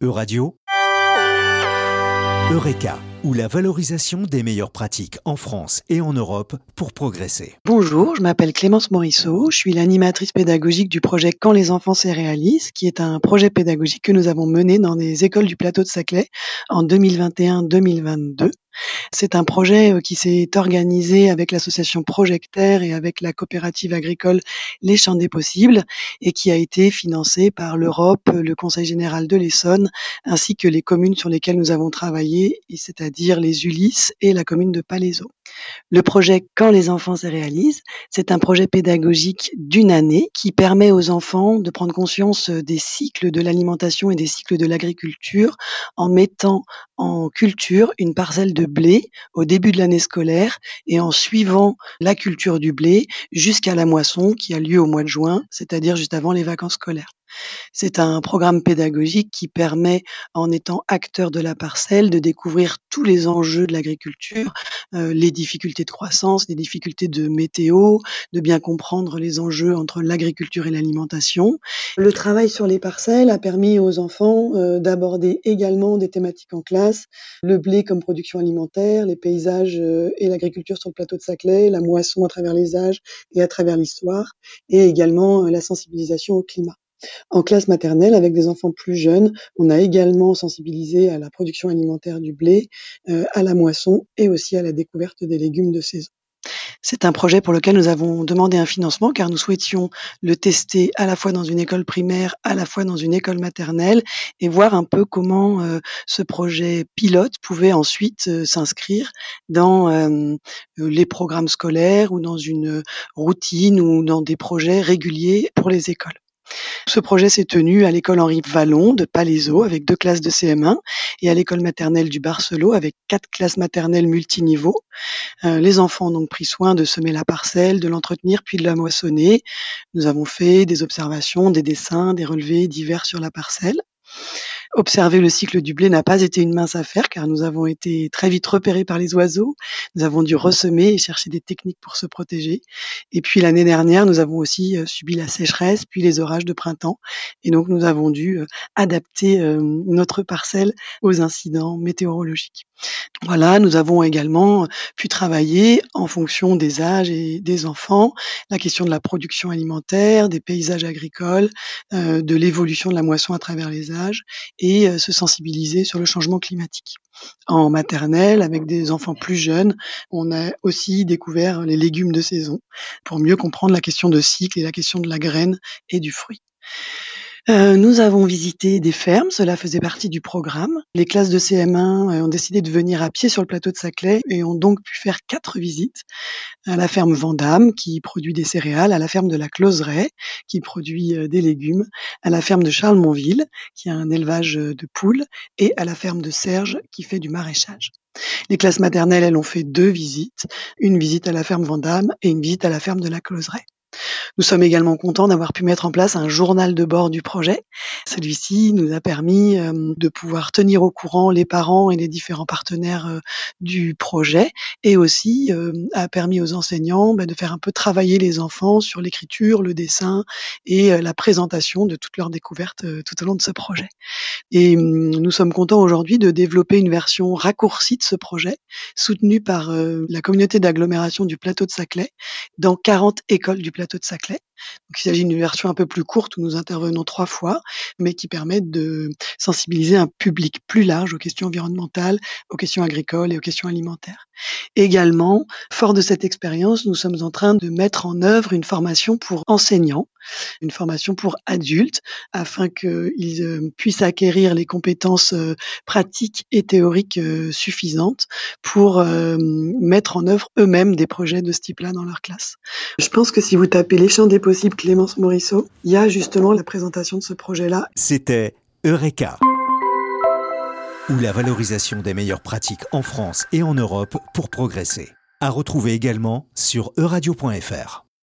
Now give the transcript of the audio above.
Euradio, Eureka, ou la valorisation des meilleures pratiques en France et en Europe pour progresser. Bonjour, je m'appelle Clémence Morisseau, je suis l'animatrice pédagogique du projet Quand les enfants se réalisent, qui est un projet pédagogique que nous avons mené dans des écoles du plateau de Saclay en 2021-2022. C'est un projet euh, qui s'est organisé avec l'association Projectaire et avec la coopérative agricole Les Champs des Possibles et qui a été financé par l'Europe, le Conseil général de l'Essonne, ainsi que les communes sur lesquelles nous avons travaillé, c'est-à-dire les Ulysses et la commune de Palaiseau. Le projet Quand les enfants se réalisent, c'est un projet pédagogique d'une année qui permet aux enfants de prendre conscience des cycles de l'alimentation et des cycles de l'agriculture en mettant en culture une parcelle de blé au début de l'année scolaire et en suivant la culture du blé jusqu'à la moisson qui a lieu au mois de juin, c'est-à-dire juste avant les vacances scolaires. C'est un programme pédagogique qui permet, en étant acteur de la parcelle, de découvrir tous les enjeux de l'agriculture, euh, les difficultés de croissance, les difficultés de météo, de bien comprendre les enjeux entre l'agriculture et l'alimentation. Le travail sur les parcelles a permis aux enfants euh, d'aborder également des thématiques en classe, le blé comme production alimentaire, les paysages euh, et l'agriculture sur le plateau de Saclay, la moisson à travers les âges et à travers l'histoire, et également la sensibilisation au climat. En classe maternelle, avec des enfants plus jeunes, on a également sensibilisé à la production alimentaire du blé, euh, à la moisson et aussi à la découverte des légumes de saison. C'est un projet pour lequel nous avons demandé un financement car nous souhaitions le tester à la fois dans une école primaire, à la fois dans une école maternelle et voir un peu comment euh, ce projet pilote pouvait ensuite euh, s'inscrire dans les programmes scolaires ou dans une routine ou dans des projets réguliers pour les écoles. Ce projet s'est tenu à l'école Henri Vallon de Palaiseau avec deux classes de CM1 et à l'école maternelle du Barcelot avec quatre classes maternelles multiniveaux. Euh, les enfants ont donc pris soin de semer la parcelle, de l'entretenir puis de la moissonner. Nous avons fait des observations, des dessins, des relevés divers sur la parcelle. Observer le cycle du blé n'a pas été une mince affaire car nous avons été très vite repérés par les oiseaux. Nous avons dû ressemer et chercher des techniques pour se protéger. Et puis l'année dernière, nous avons aussi euh, subi la sécheresse puis les orages de printemps. Et donc nous avons dû euh, adapter euh, notre parcelle aux incidents météorologiques. Voilà, nous avons également pu travailler en fonction des âges et des enfants, la question de la production alimentaire, des paysages agricoles, de l'évolution de la moisson à travers les âges et euh, se sensibiliser sur le changement climatique. En maternelle, avec des enfants plus jeunes, on a aussi découvert les légumes de saison pour mieux comprendre la question de cycle et la question de la graine et du fruit. Euh, nous avons visité des fermes, cela faisait partie du programme. Les classes de CM1 euh, ont décidé de venir à pied sur le plateau de Saclay et ont donc pu faire quatre visites à la ferme Vandame qui produit des céréales, à la ferme de la Closeraie qui produit euh, des légumes, à la ferme de Charles-Montville qui a un élevage de poules et à la ferme de Serge qui fait du maraîchage. Les classes maternelles, elles ont fait deux visites, une visite à la ferme Vandame et une visite à la ferme de la Closeraie. Nous sommes également contents d'avoir pu mettre en place un journal de bord du projet. Celui-ci nous a permis euh, de pouvoir tenir au courant les parents et les différents partenaires euh, du projet et aussi euh, a permis aux enseignants bah, de faire un peu travailler les enfants sur l'écriture, le dessin et la présentation de toutes leurs découvertes tout au long de ce projet. Et hum, nous sommes contents aujourd'hui de développer une version raccourcie de ce projet, soutenue par la communauté d'agglomération du plateau de Saclay dans 40 écoles du plateau de Saclay. Donc, il s'agit d'une version un peu plus courte où nous intervenons trois fois, mais qui permet de sensibiliser un public plus large aux questions environnementales, aux questions agricoles et aux questions alimentaires. Également, fort de cette expérience, nous sommes en train de mettre en œuvre une formation pour enseignants, une formation pour adultes, afin qu'ils euh, puissent acquérir les compétences euh, pratiques et théoriques euh, suffisantes pour mettre en œuvre eux-mêmes des projets de ce type-là dans leur classe. Je pense que si vous tapez les champs des Clémence Morisseau, il y a justement la présentation de ce projet-là. C'était Eureka ou la valorisation des meilleures pratiques en France et en Europe pour progresser. À retrouver également sur euradio.fr.